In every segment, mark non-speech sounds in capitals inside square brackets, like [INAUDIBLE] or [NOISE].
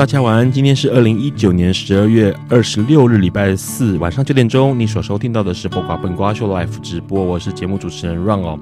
大家晚安，今天是二零一九年十二月二十六日，礼拜四晚上九点钟，你所收听到的是播瓜笨瓜秀 Live 直播，我是节目主持人 Run 哦。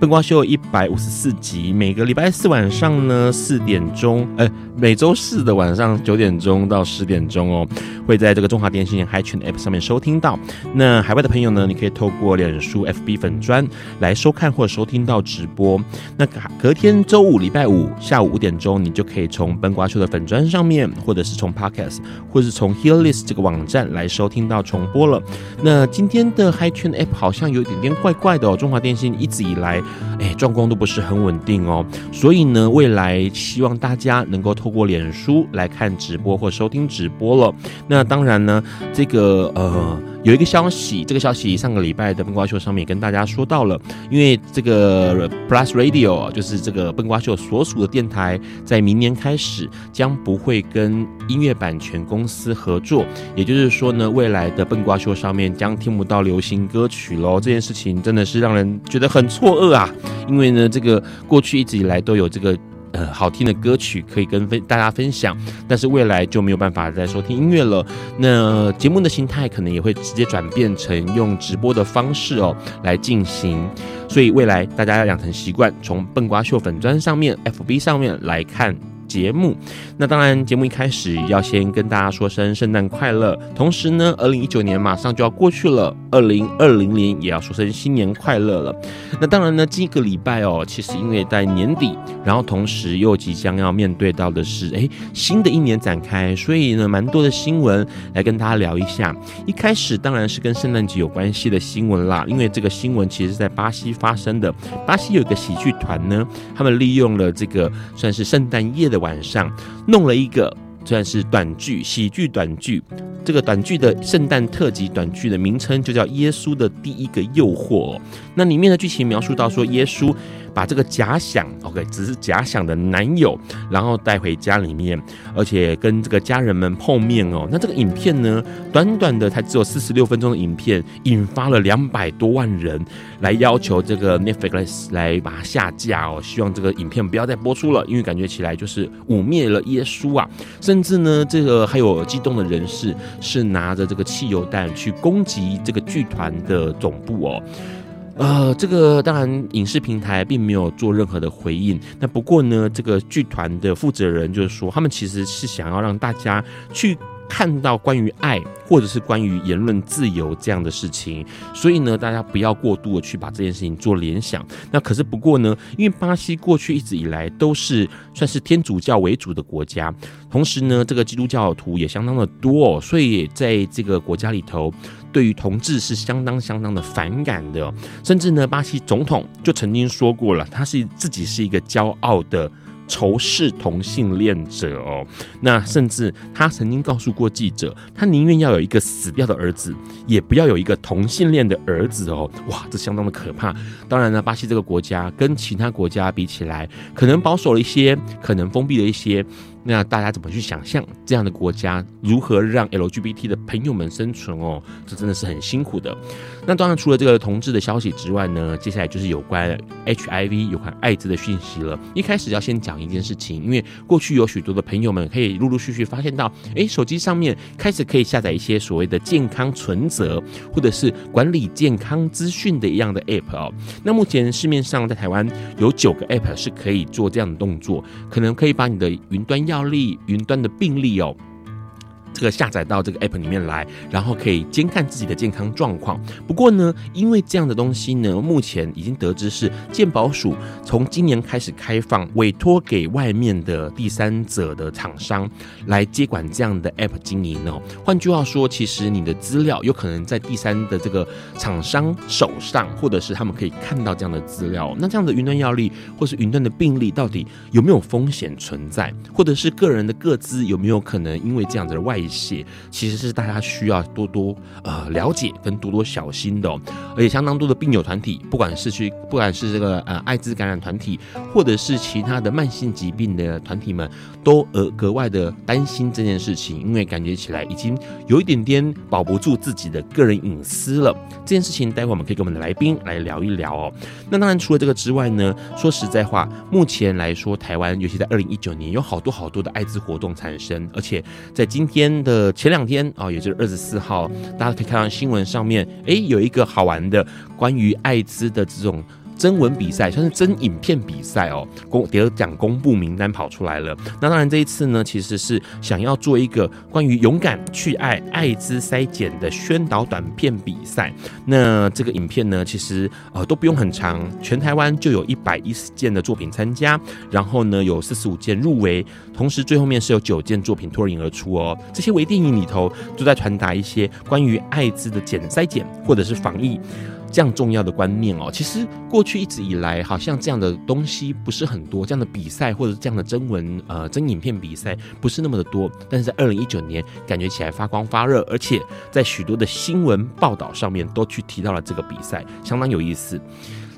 笨瓜秀一百五十四集，每个礼拜四晚上呢四点钟，呃，每周四的晚上九点钟到十点钟哦，会在这个中华电信 Hi 圈 App 上面收听到。那海外的朋友呢，你可以透过脸书 FB 粉砖来收看或收听到直播。那隔天周五礼拜五下午五点钟，你就可以从笨瓜秀的粉砖上面，或者是从 Podcast，或者是从 Hearlist 这个网站来收听到重播了。那今天的 Hi 圈 App 好像有一点点怪怪的哦，中华电信一直以来。哎，状况都不是很稳定哦，所以呢，未来希望大家能够透过脸书来看直播或收听直播了。那当然呢，这个呃。有一个消息，这个消息上个礼拜的笨瓜秀上面也跟大家说到了，因为这个 Plus Radio 就是这个笨瓜秀所属的电台，在明年开始将不会跟音乐版权公司合作，也就是说呢，未来的笨瓜秀上面将听不到流行歌曲喽。这件事情真的是让人觉得很错愕啊，因为呢，这个过去一直以来都有这个。呃，好听的歌曲可以跟分大家分享，但是未来就没有办法再收听音乐了。那节目的形态可能也会直接转变成用直播的方式哦来进行，所以未来大家要养成习惯，从笨瓜秀粉砖上面、FB 上面来看。节目，那当然，节目一开始要先跟大家说声圣诞快乐。同时呢，二零一九年马上就要过去了，二零二零年也要说声新年快乐了。那当然呢，这个礼拜哦，其实因为在年底，然后同时又即将要面对到的是，哎，新的一年展开，所以呢，蛮多的新闻来跟大家聊一下。一开始当然是跟圣诞节有关系的新闻啦，因为这个新闻其实是在巴西发生的。巴西有一个喜剧团呢，他们利用了这个算是圣诞夜的。晚上弄了一个算是短剧，喜剧短剧。这个短剧的圣诞特辑短剧的名称就叫《耶稣的第一个诱惑》。那里面的剧情描述到说，耶稣。把这个假想，OK，只是假想的男友，然后带回家里面，而且跟这个家人们碰面哦。那这个影片呢，短短的才只有四十六分钟的影片，引发了两百多万人来要求这个 Netflix 来把它下架哦，希望这个影片不要再播出了，因为感觉起来就是污蔑了耶稣啊。甚至呢，这个还有激动的人士是拿着这个汽油弹去攻击这个剧团的总部哦。呃，这个当然影视平台并没有做任何的回应。那不过呢，这个剧团的负责人就是说，他们其实是想要让大家去看到关于爱或者是关于言论自由这样的事情。所以呢，大家不要过度的去把这件事情做联想。那可是不过呢，因为巴西过去一直以来都是算是天主教为主的国家，同时呢，这个基督教徒也相当的多哦，所以在这个国家里头。对于同志是相当相当的反感的，甚至呢，巴西总统就曾经说过了，他是自己是一个骄傲的仇视同性恋者哦。那甚至他曾经告诉过记者，他宁愿要有一个死掉的儿子，也不要有一个同性恋的儿子哦。哇，这相当的可怕。当然呢，巴西这个国家跟其他国家比起来，可能保守了一些，可能封闭了一些。那大家怎么去想象这样的国家如何让 LGBT 的朋友们生存哦？这真的是很辛苦的。那当然，除了这个同志的消息之外呢，接下来就是有关 HIV 有关艾滋的讯息了。一开始要先讲一件事情，因为过去有许多的朋友们可以陆陆续续发现到，哎，手机上面开始可以下载一些所谓的健康存折，或者是管理健康资讯的一样的 App 哦。那目前市面上在台湾有九个 App 是可以做这样的动作，可能可以把你的云端药历、云端的病历哦。这个下载到这个 app 里面来，然后可以监看自己的健康状况。不过呢，因为这样的东西呢，目前已经得知是健保署从今年开始开放，委托给外面的第三者的厂商来接管这样的 app 经营哦。换句话说，其实你的资料有可能在第三的这个厂商手上，或者是他们可以看到这样的资料。那这样的云端药历或是云端的病历，到底有没有风险存在？或者是个人的个资有没有可能因为这样子的外些？其实是大家需要多多呃了解跟多多小心的哦。而且相当多的病友团体，不管是去不管是这个呃艾滋感染团体，或者是其他的慢性疾病的团体们，都呃格外的担心这件事情，因为感觉起来已经有一点点保不住自己的个人隐私了。这件事情，待会我们可以跟我们的来宾来聊一聊哦。那当然，除了这个之外呢，说实在话，目前来说，台湾尤其在二零一九年，有好多好多的艾滋活动产生，而且在今天的前两天啊，也就是二十四号，大家可以看到新闻上面，哎，有一个好玩的关于艾滋的这种。征文比赛，算是征影片比赛哦，公得奖公布名单跑出来了。那当然这一次呢，其实是想要做一个关于勇敢去爱艾滋筛检的宣导短片比赛。那这个影片呢，其实呃都不用很长，全台湾就有一百一十件的作品参加，然后呢有四十五件入围，同时最后面是有九件作品脱颖而出哦。这些微电影里头都在传达一些关于艾滋的检筛检或者是防疫。这样重要的观念哦，其实过去一直以来，好像这样的东西不是很多，这样的比赛或者这样的征文呃征影片比赛不是那么的多。但是在二零一九年，感觉起来发光发热，而且在许多的新闻报道上面都去提到了这个比赛，相当有意思。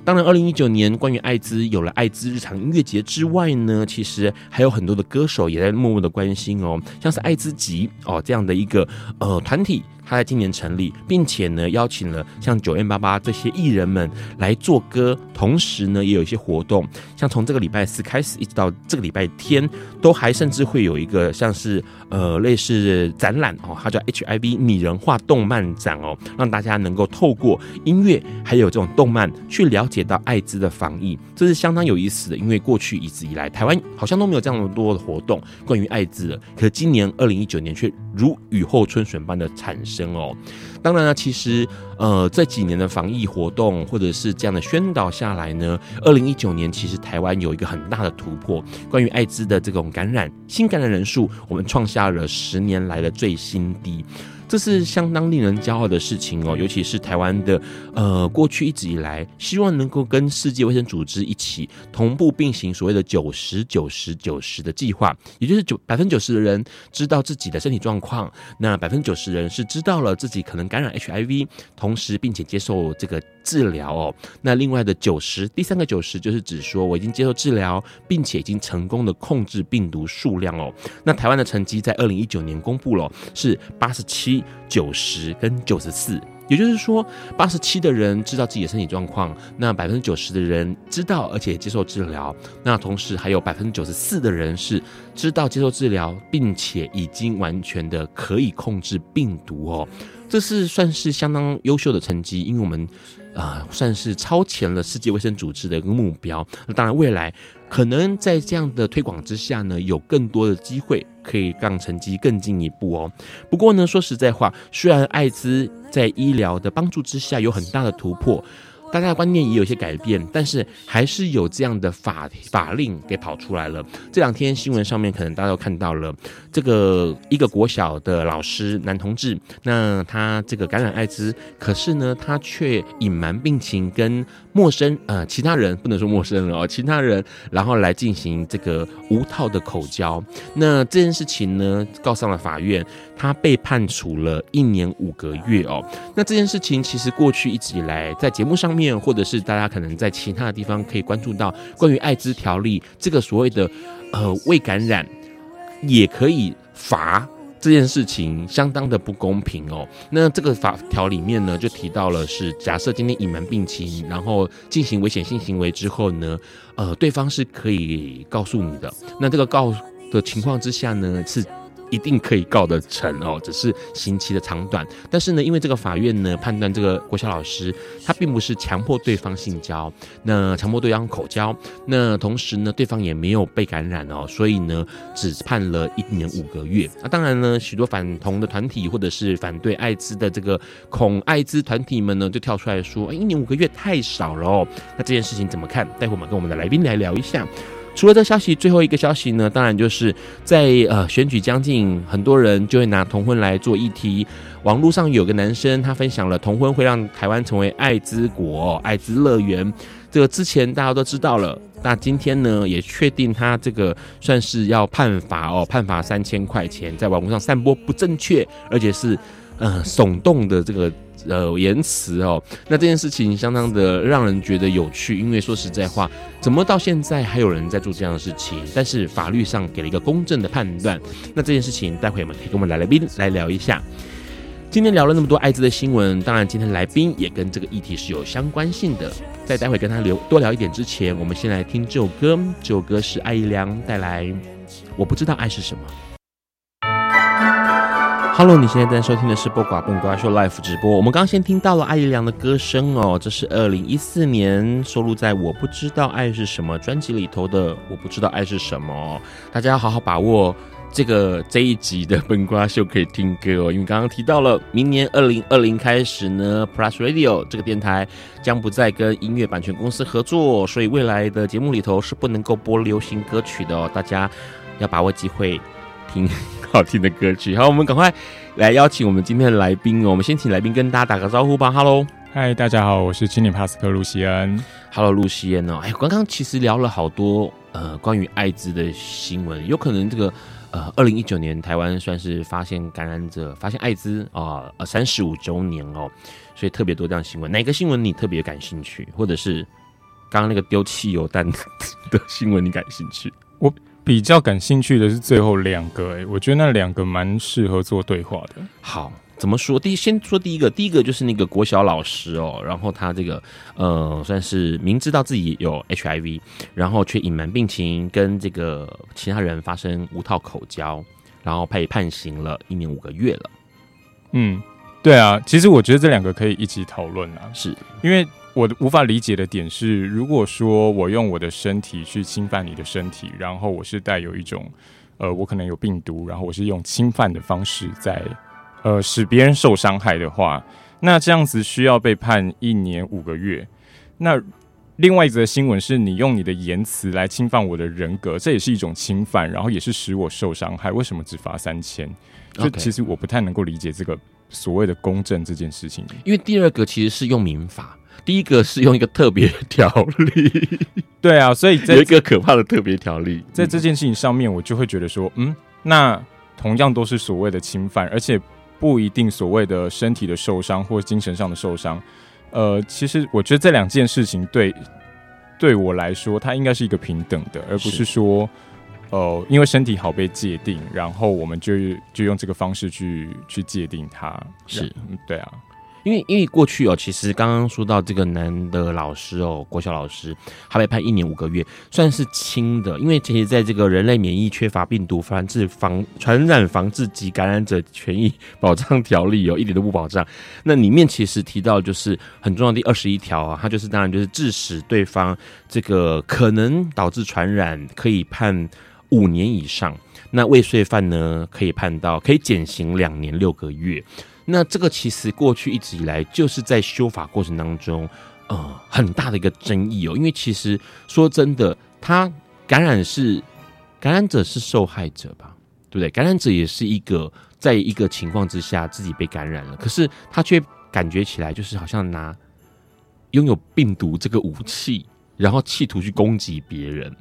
当然，二零一九年关于艾滋有了艾滋日常音乐节之外呢，其实还有很多的歌手也在默默的关心哦，像是艾滋集哦这样的一个呃团体。他在今年成立，并且呢邀请了像 9m88 这些艺人们来做歌，同时呢也有一些活动，像从这个礼拜四开始一直到这个礼拜天，都还甚至会有一个像是呃类似展览哦，它叫 HIV 拟人化动漫展哦，让大家能够透过音乐还有这种动漫去了解到艾滋的防疫，这是相当有意思的。因为过去一直以来台湾好像都没有这样多的活动关于艾滋的，可是今年二零一九年却如雨后春笋般的产生。哦，当然了，其实呃，这几年的防疫活动或者是这样的宣导下来呢，二零一九年其实台湾有一个很大的突破，关于艾滋的这种感染，新感染人数，我们创下了十年来的最新低。这是相当令人骄傲的事情哦，尤其是台湾的，呃，过去一直以来希望能够跟世界卫生组织一起同步并行所谓的九十九十九十的计划，也就是九百分之九十的人知道自己的身体状况，那百分之九十人是知道了自己可能感染 HIV，同时并且接受这个治疗哦。那另外的九十，第三个九十就是指说我已经接受治疗，并且已经成功的控制病毒数量哦。那台湾的成绩在二零一九年公布了，是八十七。九十跟九十四，也就是说，八十七的人知道自己的身体状况，那百分之九十的人知道而且接受治疗，那同时还有百分之九十四的人是知道接受治疗，并且已经完全的可以控制病毒哦，这是算是相当优秀的成绩，因为我们啊、算是超前了世界卫生组织的一个目标。那当然，未来可能在这样的推广之下呢，有更多的机会。可以让成绩更进一步哦。不过呢，说实在话，虽然艾滋在医疗的帮助之下有很大的突破。大家的观念也有些改变，但是还是有这样的法法令给跑出来了。这两天新闻上面可能大家都看到了，这个一个国小的老师男同志，那他这个感染艾滋，可是呢他却隐瞒病情，跟陌生呃其他人不能说陌生人哦，其他人然后来进行这个无套的口交。那这件事情呢告上了法院，他被判处了一年五个月哦。那这件事情其实过去一直以来在节目上。面或者是大家可能在其他的地方可以关注到关于艾滋条例这个所谓的呃未感染也可以罚这件事情相当的不公平哦。那这个法条里面呢就提到了是假设今天隐瞒病情，然后进行危险性行为之后呢，呃对方是可以告诉你的。那这个告的情况之下呢是。一定可以告得成哦，只是刑期的长短。但是呢，因为这个法院呢判断这个国小老师他并不是强迫对方性交，那强迫对方口交，那同时呢对方也没有被感染哦，所以呢只判了一年五个月。那当然呢，许多反同的团体或者是反对艾滋的这个恐艾滋团体们呢就跳出来说，哎，一年五个月太少了哦。那这件事情怎么看？待会我们跟我们的来宾来聊一下。除了这消息，最后一个消息呢，当然就是在呃选举将近，很多人就会拿同婚来做议题。网络上有个男生，他分享了同婚会让台湾成为艾滋国、艾滋乐园。这个之前大家都知道了，那今天呢也确定他这个算是要判罚哦，判罚三千块钱，在网络上散播不正确而且是呃耸动的这个。呃，言辞哦，那这件事情相当的让人觉得有趣，因为说实在话，怎么到现在还有人在做这样的事情？但是法律上给了一个公正的判断。那这件事情，待会我们可以跟我们来来宾来聊一下。今天聊了那么多艾滋的新闻，当然今天来宾也跟这个议题是有相关性的。在待会跟他聊多聊一点之前，我们先来听这首歌，这首歌是艾怡良带来《我不知道爱是什么》。Hello，你现在在收听的是播寡本瓜秀 Live 直播。我们刚先听到了艾怡良的歌声哦，这是二零一四年收录在《我不知道爱是什么》专辑里头的《我不知道爱是什么》。大家要好好把握这个这一集的本瓜秀可以听歌哦，因为刚刚提到了明年二零二零开始呢，Plus Radio 这个电台将不再跟音乐版权公司合作，所以未来的节目里头是不能够播流行歌曲的哦，大家要把握机会听。好听的歌曲，好，我们赶快来邀请我们今天的来宾哦。我们先请来宾跟大家打个招呼吧。Hello，嗨，大家好，我是青年帕斯克露西恩。Hello，露西恩哦。哎，刚刚其实聊了好多呃关于艾滋的新闻，有可能这个呃二零一九年台湾算是发现感染者发现艾滋啊呃三十五周年哦，所以特别多这样新闻。哪个新闻你特别感兴趣，或者是刚刚那个丢汽油弹的新闻你感兴趣？我。比较感兴趣的是最后两个，哎，我觉得那两个蛮适合做对话的。好，怎么说？第一，先说第一个，第一个就是那个国小老师哦，然后他这个呃，算是明知道自己有 HIV，然后却隐瞒病情，跟这个其他人发生无套口交，然后被判刑了一年五个月了。嗯，对啊，其实我觉得这两个可以一起讨论啊，是因为。我无法理解的点是，如果说我用我的身体去侵犯你的身体，然后我是带有一种，呃，我可能有病毒，然后我是用侵犯的方式在，呃，使别人受伤害的话，那这样子需要被判一年五个月。那另外一则新闻是你用你的言辞来侵犯我的人格，这也是一种侵犯，然后也是使我受伤害。为什么只罚三千？就其实我不太能够理解这个所谓的公正这件事情。因为第二个其实是用民法。第一个是用一个特别条例，[LAUGHS] 对啊，所以这 [LAUGHS] 有一个可怕的特别条例，在这件事情上面，我就会觉得说，嗯，那同样都是所谓的侵犯，而且不一定所谓的身体的受伤或精神上的受伤。呃，其实我觉得这两件事情对对我来说，它应该是一个平等的，而不是说，呃，因为身体好被界定，然后我们就就用这个方式去去界定它，是，对啊。因为因为过去哦，其实刚刚说到这个男的老师哦，国小老师，他被判一年五个月，算是轻的。因为其实在这个人类免疫缺乏病毒防治防传染防治及感染者权益保障条例哦，一点都不保障。那里面其实提到就是很重要第二十一条啊，它就是当然就是致使对方这个可能导致传染，可以判五年以上。那未遂犯呢，可以判到可以减刑两年六个月。那这个其实过去一直以来就是在修法过程当中，呃，很大的一个争议哦。因为其实说真的，他感染是感染者是受害者吧，对不对？感染者也是一个在一个情况之下自己被感染了，可是他却感觉起来就是好像拿拥有病毒这个武器，然后企图去攻击别人。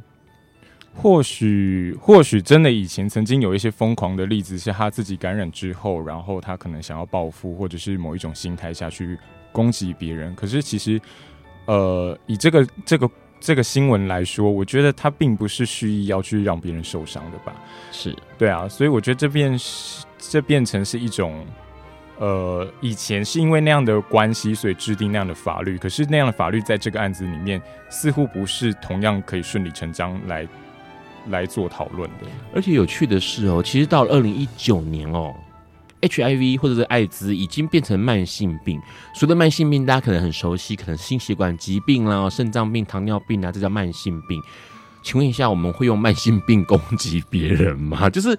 或许，或许真的以前曾经有一些疯狂的例子，是他自己感染之后，然后他可能想要报复，或者是某一种心态下去攻击别人。可是其实，呃，以这个这个这个新闻来说，我觉得他并不是蓄意要去让别人受伤的吧？是对啊，所以我觉得这变是这变成是一种，呃，以前是因为那样的关系，所以制定那样的法律。可是那样的法律在这个案子里面，似乎不是同样可以顺理成章来。来做讨论的。而且有趣的是哦，其实到了二零一九年哦，HIV 或者是艾滋已经变成慢性病。所谓的慢性病，大家可能很熟悉，可能心血管疾病啦、肾脏病、糖尿病啊，这叫慢性病。请问一下，我们会用慢性病攻击别人吗？[LAUGHS] 就是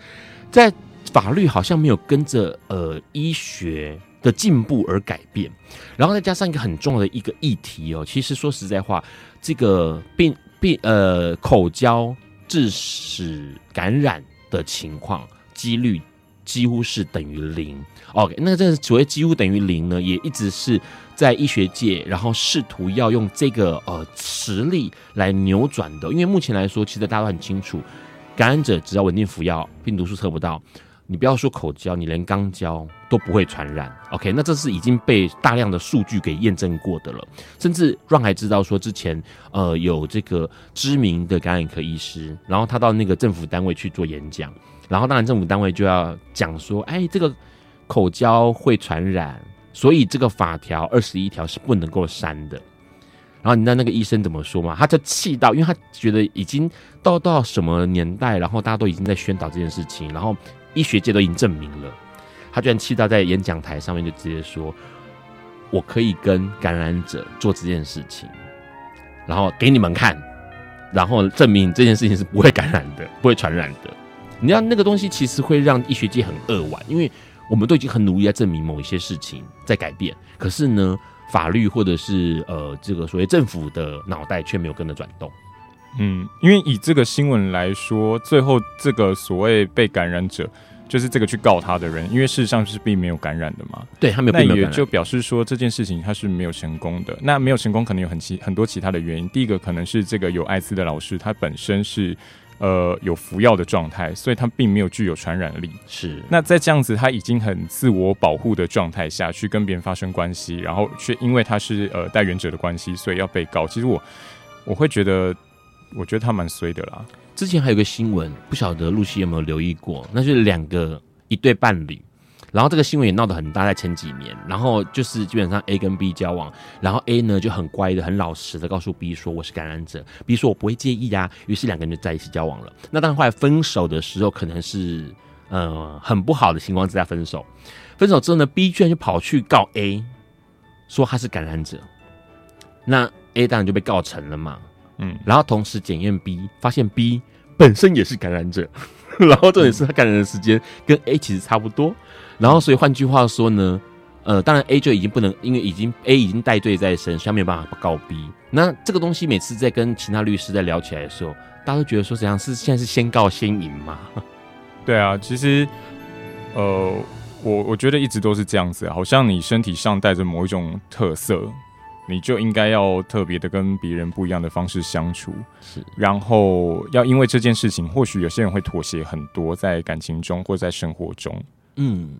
在法律好像没有跟着呃医学的进步而改变，然后再加上一个很重要的一个议题哦，其实说实在话，这个病病呃口交致使感染的情况几率几乎是等于零。OK，那这所谓几乎等于零呢，也一直是在医学界，然后试图要用这个呃实力来扭转的。因为目前来说，其实大家都很清楚，感染者只要稳定服药，病毒数测不到。你不要说口交，你连肛交都不会传染。OK，那这是已经被大量的数据给验证过的了。甚至让还知道说，之前呃有这个知名的感染科医师，然后他到那个政府单位去做演讲，然后当然政府单位就要讲说，哎，这个口交会传染，所以这个法条二十一条是不能够删的。然后你知道那个医生怎么说吗？他就气到，因为他觉得已经到到什么年代，然后大家都已经在宣导这件事情，然后。医学界都已经证明了，他居然气到在演讲台上面就直接说：“我可以跟感染者做这件事情，然后给你们看，然后证明这件事情是不会感染的，不会传染的。”你知道那个东西其实会让医学界很扼腕，因为我们都已经很努力在证明某一些事情在改变，可是呢，法律或者是呃这个所谓政府的脑袋却没有跟着转动。嗯，因为以这个新闻来说，最后这个所谓被感染者，就是这个去告他的人，因为事实上是并没有感染的嘛。对，他没有，那也就表示说这件事情他是没有成功的。那没有成功，可能有很其很多其他的原因。第一个可能是这个有艾滋的老师，他本身是呃有服药的状态，所以他并没有具有传染力。是。那在这样子他已经很自我保护的状态下去跟别人发生关系，然后却因为他是呃带原者的关系，所以要被告。其实我我会觉得。我觉得他蛮衰的啦。之前还有个新闻，不晓得露西有没有留意过？那就是两个一对伴侣，然后这个新闻也闹得很大，在前几年。然后就是基本上 A 跟 B 交往，然后 A 呢就很乖的、很老实的告诉 B 说我是感染者，B 说我不会介意呀、啊。于是两个人就在一起交往了。那当然后来分手的时候，可能是呃很不好的情况之下分手。分手之后呢，B 居然就跑去告 A，说他是感染者。那 A 当然就被告成了嘛。嗯，然后同时检验 B，发现 B 本身也是感染者，[LAUGHS] 然后重点是他感染的时间跟 A 其实差不多，然后所以换句话说呢，呃，当然 A 就已经不能，因为已经 A 已经带罪在身，所以没有办法告 B。那这个东西每次在跟其他律师在聊起来的时候，大家都觉得说，怎样是现在是先告先赢吗？对啊，其实，呃，我我觉得一直都是这样子，好像你身体上带着某一种特色。你就应该要特别的跟别人不一样的方式相处，是，然后要因为这件事情，或许有些人会妥协很多，在感情中或在生活中。嗯，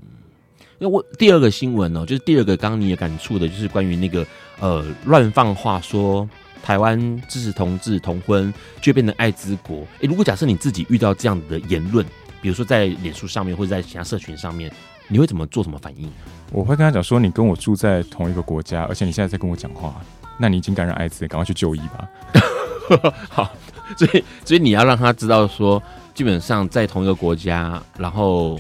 那我第二个新闻呢、喔，就是第二个刚刚你也感触的，就是关于那个呃乱放话说台湾支持同志同婚，就变成艾滋国。诶、欸，如果假设你自己遇到这样的言论，比如说在脸书上面或者在其他社群上面。你会怎么做？什么反应？我会跟他讲说：“你跟我住在同一个国家，而且你现在在跟我讲话，那你已经感染艾滋，赶快去就医吧。[LAUGHS] ”好，所以所以你要让他知道说，基本上在同一个国家，然后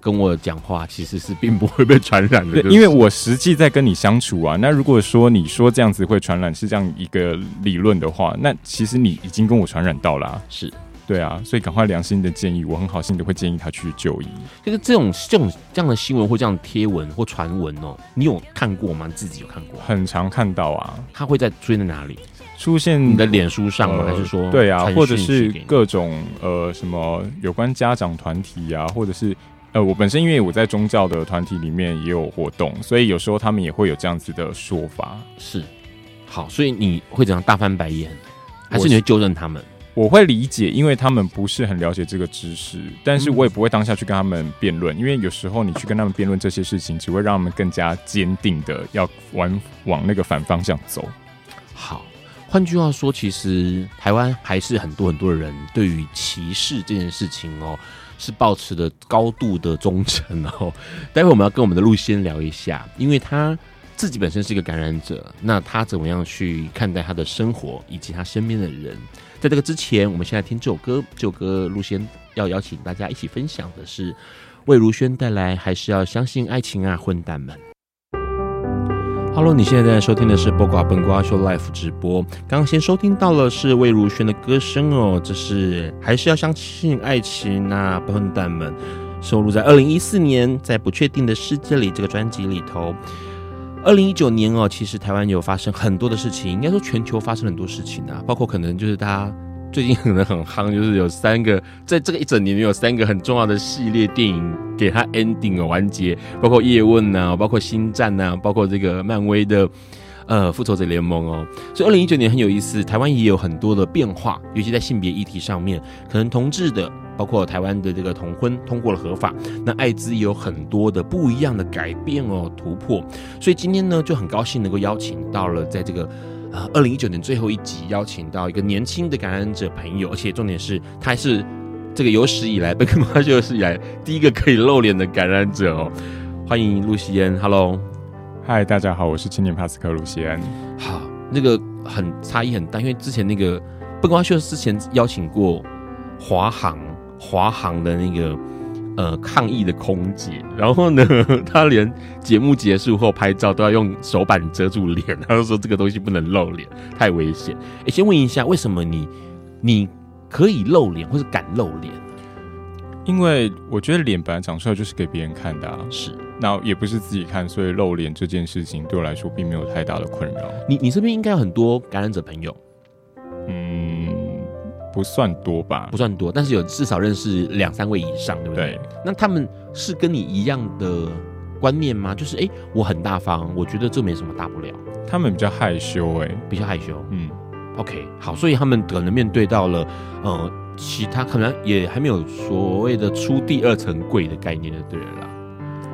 跟我讲话，其实是并不会被传染的，因为我实际在跟你相处啊。那如果说你说这样子会传染是这样一个理论的话，那其实你已经跟我传染到了啊，是。对啊，所以赶快良心的建议，我很好心的会建议他去就医。就是这种这种这样的新闻或这样的贴文或传闻哦，你有看过吗？自己有看过？很常看到啊。他会在出现在哪里？出现你的脸书上吗？呃、还是说对啊，或者是各种呃什么有关家长团体啊，或者是呃我本身因为我在宗教的团体里面也有活动，所以有时候他们也会有这样子的说法。是，好，所以你会怎样大翻白眼，还是你会纠正他们？我会理解，因为他们不是很了解这个知识，但是我也不会当下去跟他们辩论，因为有时候你去跟他们辩论这些事情，只会让他们更加坚定的要往往那个反方向走。好，换句话说，其实台湾还是很多很多人对于歧视这件事情哦，是保持的高度的忠诚哦。待会我们要跟我们的陆先聊一下，因为他自己本身是一个感染者，那他怎么样去看待他的生活以及他身边的人？在这个之前，我们先来听这首歌。这首歌，路先要邀请大家一起分享的是魏如萱带来《还是要相信爱情啊，混蛋们》。Hello，你现在正在收听的是播瓜本瓜秀 Live 直播。刚刚先收听到了是魏如萱的歌声哦，这是还是要相信爱情啊，笨蛋们，收录在二零一四年在不确定的世界里这个专辑里头。二零一九年哦，其实台湾有发生很多的事情，应该说全球发生很多事情啊，包括可能就是大家。最近可能很夯，就是有三个，在这个一整年有三个很重要的系列电影给它 ending 完结，包括叶问呐，包括星战呐，包括这个漫威的呃复仇者联盟哦。所以二零一九年很有意思，台湾也有很多的变化，尤其在性别议题上面，可能同志的，包括台湾的这个同婚通过了合法，那艾滋也有很多的不一样的改变哦突破。所以今天呢就很高兴能够邀请到了在这个。呃，二零一九年最后一集邀请到一个年轻的感染者朋友，而且重点是他还是这个有史以来笨瓜秀有史以来第一个可以露脸的感染者哦。欢迎露西恩，Hello，嗨，大家好，我是青年帕斯克鲁西安。好，那个很差异很大，因为之前那个笨瓜秀之前邀请过华航，华航的那个。呃，抗议的空姐，然后呢，[LAUGHS] 他连节目结束后拍照都要用手板遮住脸，他就说这个东西不能露脸，太危险。哎，先问一下，为什么你你可以露脸，或是敢露脸？因为我觉得脸本来长出来就是给别人看的啊，是，那也不是自己看，所以露脸这件事情对我来说并没有太大的困扰。你你身边应该有很多感染者朋友，嗯。不算多吧，不算多，但是有至少认识两三位以上，对不对？对。那他们是跟你一样的观念吗？就是，哎、欸，我很大方，我觉得这没什么大不了。他们比较害羞、欸，哎，比较害羞。嗯，OK，好，所以他们可能面对到了，呃，其他可能也还没有所谓的出第二层柜的概念的，对了啦。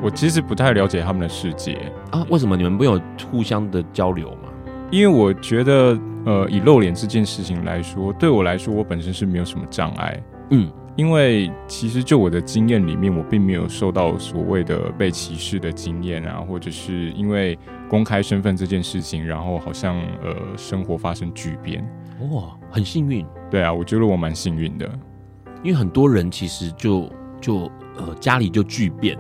我其实不太了解他们的世界啊，为什么你们没有互相的交流吗？因为我觉得。呃，以露脸这件事情来说，对我来说，我本身是没有什么障碍。嗯，因为其实就我的经验里面，我并没有受到所谓的被歧视的经验啊，或者是因为公开身份这件事情，然后好像呃生活发生巨变。哇，很幸运。对啊，我觉得我蛮幸运的，因为很多人其实就就呃家里就巨变，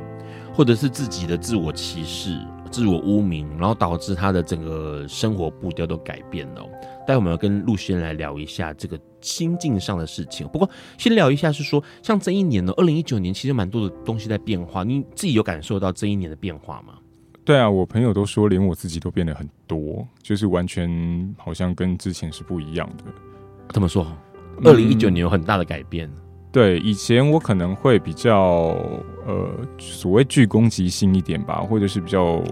或者是自己的自我歧视。自我污名，然后导致他的整个生活步调都改变了。待会我们要跟陆轩来聊一下这个心境上的事情。不过先聊一下，是说像这一年呢，二零一九年其实蛮多的东西在变化。你自己有感受到这一年的变化吗？对啊，我朋友都说，连我自己都变得很多，就是完全好像跟之前是不一样的。怎么说？二零一九年有很大的改变。嗯对，以前我可能会比较呃，所谓具攻击性一点吧，或者是比较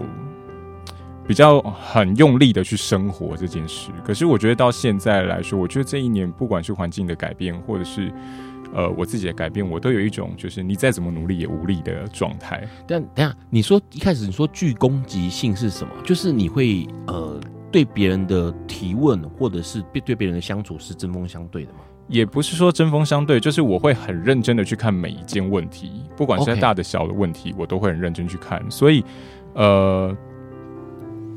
比较很用力的去生活这件事。可是我觉得到现在来说，我觉得这一年不管是环境的改变，或者是呃我自己的改变，我都有一种就是你再怎么努力也无力的状态。但等下你说一开始你说具攻击性是什么？就是你会呃对别人的提问，或者是对对别人的相处是针锋相对的吗？也不是说针锋相对，就是我会很认真的去看每一件问题，不管是大的小的问题，我都会很认真去看。所以，呃，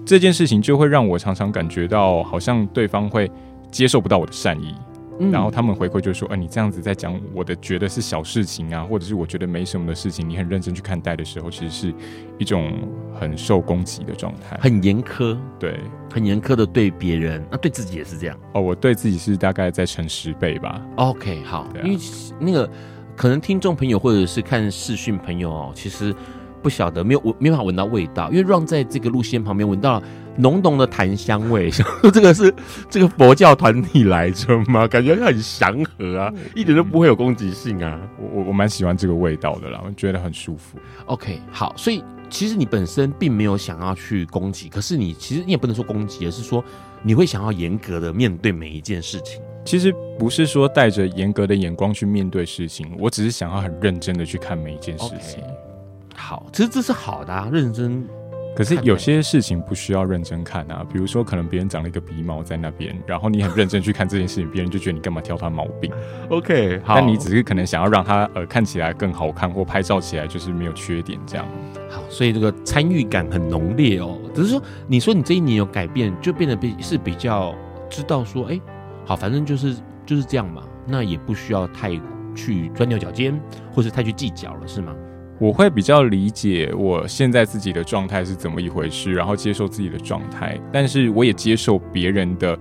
这件事情就会让我常常感觉到，好像对方会接受不到我的善意。嗯、然后他们回馈就说：“哎、呃，你这样子在讲我的觉得是小事情啊，或者是我觉得没什么的事情，你很认真去看待的时候，其实是一种很受攻击的状态，很严苛，对，很严苛的对别人，那、啊、对自己也是这样。哦，我对自己是大概再乘十倍吧。OK，好，啊、因为那个可能听众朋友或者是看视讯朋友哦，其实不晓得没有闻没办法闻到味道，因为 Ron 在这个路线旁边闻到了。”浓浓的檀香味，[LAUGHS] 这个是这个佛教团体来着吗？感觉很祥和啊，一点都不会有攻击性啊。我我我蛮喜欢这个味道的啦，我觉得很舒服。OK，好，所以其实你本身并没有想要去攻击，可是你其实你也不能说攻击，而是说你会想要严格的面对每一件事情。其实不是说带着严格的眼光去面对事情，我只是想要很认真的去看每一件事情。Okay. 好，其实这是好的啊，认真。可是有些事情不需要认真看啊，比如说可能别人长了一个鼻毛在那边，然后你很认真去看这件事情，别人就觉得你干嘛挑他毛病？OK，好，但你只是可能想要让他呃看起来更好看，或拍照起来就是没有缺点这样。好，所以这个参与感很浓烈哦。只是说，你说你这一年有改变，就变得比是比较知道说，哎，好，反正就是就是这样嘛，那也不需要太去钻牛角尖，或是太去计较了，是吗？我会比较理解我现在自己的状态是怎么一回事，然后接受自己的状态，但是我也接受别人的，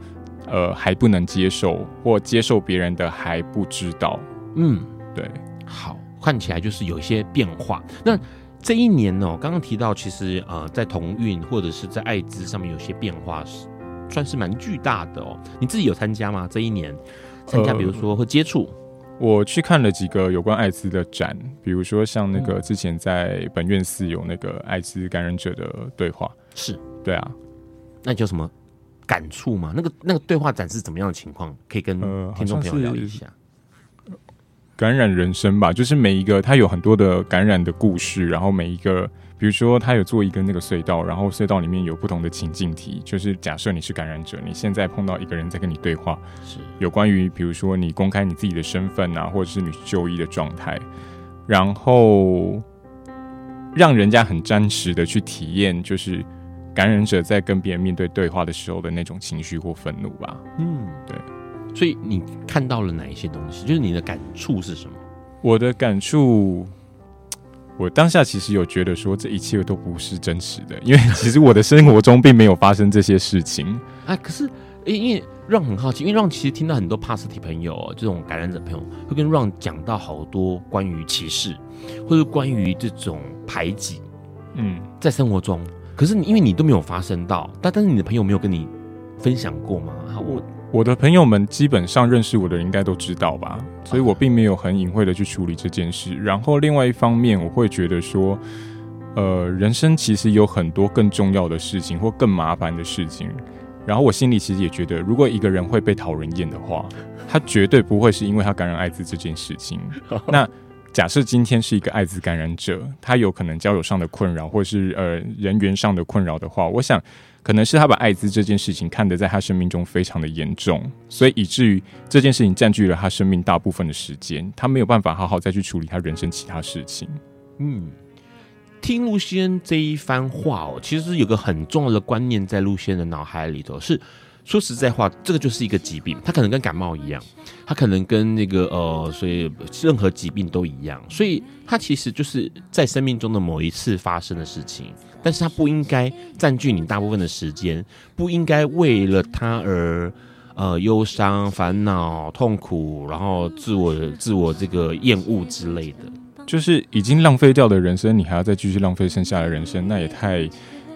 呃，还不能接受，或接受别人的还不知道。嗯，对，好，看起来就是有一些变化。那这一年呢，刚刚提到，其实呃，在同运或者是在艾滋上面有些变化，是算是蛮巨大的哦。你自己有参加吗？这一年参加，比如说会接触。呃我去看了几个有关艾滋的展，比如说像那个之前在本院寺有那个艾滋感染者的对话，是对啊，那你有什么感触吗？那个那个对话展是怎么样的情况？可以跟听众朋友聊一下。呃，感染人生吧，就是每一个他有很多的感染的故事，然后每一个。比如说，他有做一个那个隧道，然后隧道里面有不同的情境题，就是假设你是感染者，你现在碰到一个人在跟你对话，是有关于比如说你公开你自己的身份啊，或者是你就医的状态，然后让人家很真实的去体验，就是感染者在跟别人面对对话的时候的那种情绪或愤怒吧。嗯，对。所以你看到了哪一些东西？就是你的感触是什么？我的感触。我当下其实有觉得说，这一切都不是真实的，[LAUGHS] 因为其实我的生活中并没有发生这些事情。啊，可是，因为让很好奇，因为让其实听到很多 positive 朋友，这种感染者朋友会跟让讲到好多关于歧视，或者关于这种排挤，嗯，在生活中，可是你因为你都没有发生到，但但是你的朋友没有跟你分享过吗？我。我的朋友们基本上认识我的人应该都知道吧，所以我并没有很隐晦的去处理这件事。然后另外一方面，我会觉得说，呃，人生其实有很多更重要的事情或更麻烦的事情。然后我心里其实也觉得，如果一个人会被讨人厌的话，[LAUGHS] 他绝对不会是因为他感染艾滋这件事情。[LAUGHS] 那假设今天是一个艾滋感染者，他有可能交友上的困扰，或是呃人员上的困扰的话，我想。可能是他把艾滋这件事情看得在他生命中非常的严重，所以以至于这件事情占据了他生命大部分的时间，他没有办法好好再去处理他人生其他事情。嗯，听陆先这一番话哦，其实有个很重要的观念在陆先的脑海里头是。说实在话，这个就是一个疾病，它可能跟感冒一样，它可能跟那个呃，所以任何疾病都一样，所以它其实就是在生命中的某一次发生的事情，但是它不应该占据你大部分的时间，不应该为了它而呃忧伤、烦恼、痛苦，然后自我自我这个厌恶之类的，就是已经浪费掉的人生，你还要再继续浪费剩下的人生，那也太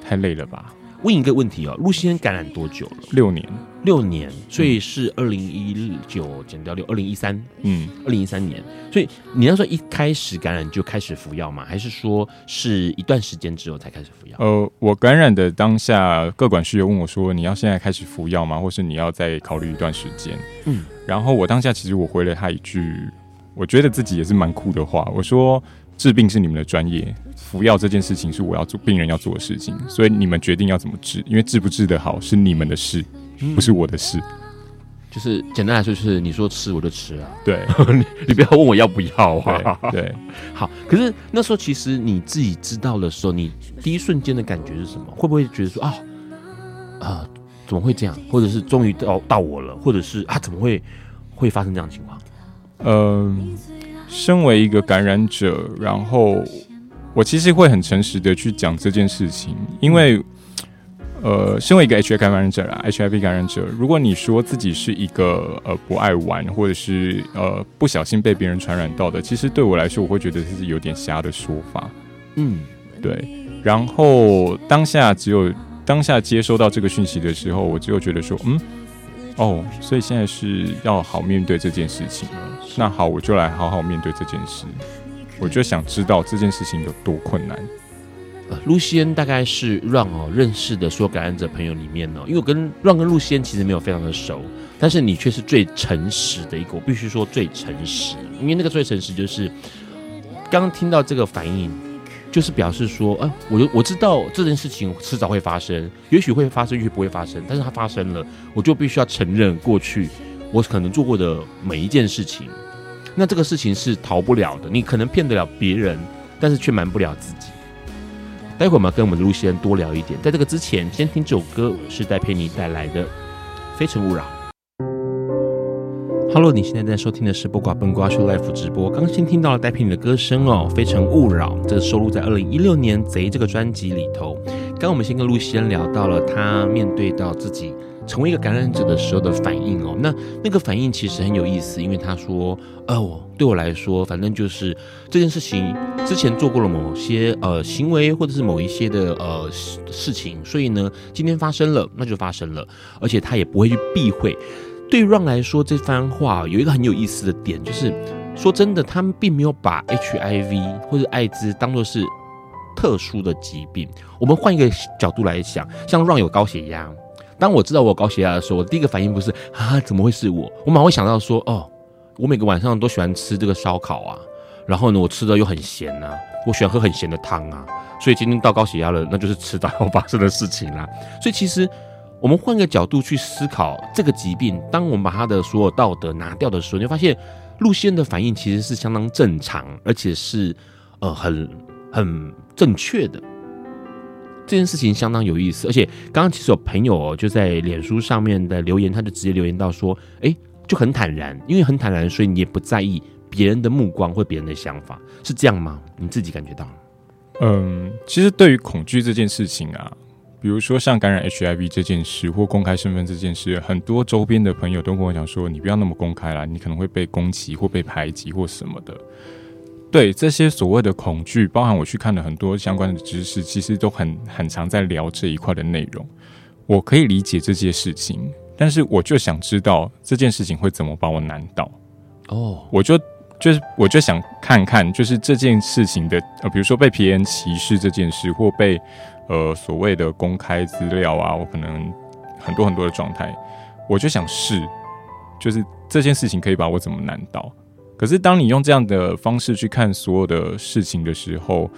太累了吧。问一个问题哦，陆先生感染多久了？六年，六年，所以是二零一九减掉六，二零一三，嗯，二零一三年。所以你要说一开始感染就开始服药吗？还是说是一段时间之后才开始服药？呃，我感染的当下，各管师有问我说：“你要现在开始服药吗？或是你要再考虑一段时间？”嗯，然后我当下其实我回了他一句，我觉得自己也是蛮酷的话，我说。治病是你们的专业，服药这件事情是我要做病人要做的事情，所以你们决定要怎么治，因为治不治得好是你们的事，不是我的事。嗯、就是简单来说，就是你说吃我就吃啊，对，[LAUGHS] 你你不要问我要不要啊。对，对 [LAUGHS] 好。可是那时候其实你自己知道的时候，你第一瞬间的感觉是什么？会不会觉得说啊啊怎么会这样？或者是终于到到我了？或者是啊怎么会会发生这样的情况？嗯。身为一个感染者，然后我其实会很诚实的去讲这件事情，因为，呃，身为一个 HIV 感染者啦，HIV 感染者，如果你说自己是一个呃不爱玩，或者是呃不小心被别人传染到的，其实对我来说，我会觉得这是有点瞎的说法。嗯，对。然后当下只有当下接收到这个讯息的时候，我只有觉得说，嗯。哦，所以现在是要好面对这件事情了。那好，我就来好好面对这件事。我就想知道这件事情有多困难。呃，陆先大概是让哦认识的所有感染者朋友里面呢，因为我跟让跟露西恩其实没有非常的熟，但是你却是最诚实的一个，我必须说最诚实，因为那个最诚实就是刚刚听到这个反应。就是表示说，啊，我我知道这件事情迟早会发生，也许会发生，也许不会发生，但是它发生了，我就必须要承认过去我可能做过的每一件事情。那这个事情是逃不了的，你可能骗得了别人，但是却瞒不了自己。待会我们要跟我们的露西恩多聊一点，在这个之前，先听这首歌，是戴佩妮带来的《非诚勿扰》。Hello，你现在在收听的是播瓜笨瓜秀 Live 直播。刚先听到了戴佩妮的歌声哦，《非诚勿扰》，这是收录在二零一六年《贼》这个专辑里头。刚我们先跟露西恩聊到了他面对到自己成为一个感染者的时候的反应哦，那那个反应其实很有意思，因为他说：“哦，对我来说，反正就是这件事情之前做过了某些呃行为或者是某一些的呃事情，所以呢，今天发生了，那就发生了，而且他也不会去避讳。”对 Ron 来说，这番话有一个很有意思的点，就是说真的，他们并没有把 HIV 或者艾滋当作是特殊的疾病。我们换一个角度来想，像 Ron 有高血压，当我知道我有高血压的时候，我第一个反应不是啊，怎么会是我？我马上会想到说，哦，我每个晚上都喜欢吃这个烧烤啊，然后呢，我吃的又很咸啊，我喜欢喝很咸的汤啊，所以今天到高血压了，那就是吃到发生的事情啦。[LAUGHS] 所以其实。我们换个角度去思考这个疾病，当我们把他的所有道德拿掉的时候，你会发现露西恩的反应其实是相当正常，而且是呃很很正确的。这件事情相当有意思，而且刚刚其实有朋友就在脸书上面的留言，他就直接留言到说：“哎，就很坦然，因为很坦然，所以你也不在意别人的目光或别人的想法，是这样吗？你自己感觉到？”嗯，其实对于恐惧这件事情啊。比如说像感染 HIV 这件事，或公开身份这件事，很多周边的朋友都跟我讲说：“你不要那么公开啦，你可能会被攻击或被排挤或什么的。”对这些所谓的恐惧，包含我去看了很多相关的知识，其实都很很常在聊这一块的内容。我可以理解这件事情，但是我就想知道这件事情会怎么把我难倒。哦，我就就是我就想看看，就是这件事情的呃，比如说被别人歧视这件事，或被。呃，所谓的公开资料啊，我可能很多很多的状态，我就想试，就是这件事情可以把我怎么难倒？可是当你用这样的方式去看所有的事情的时候，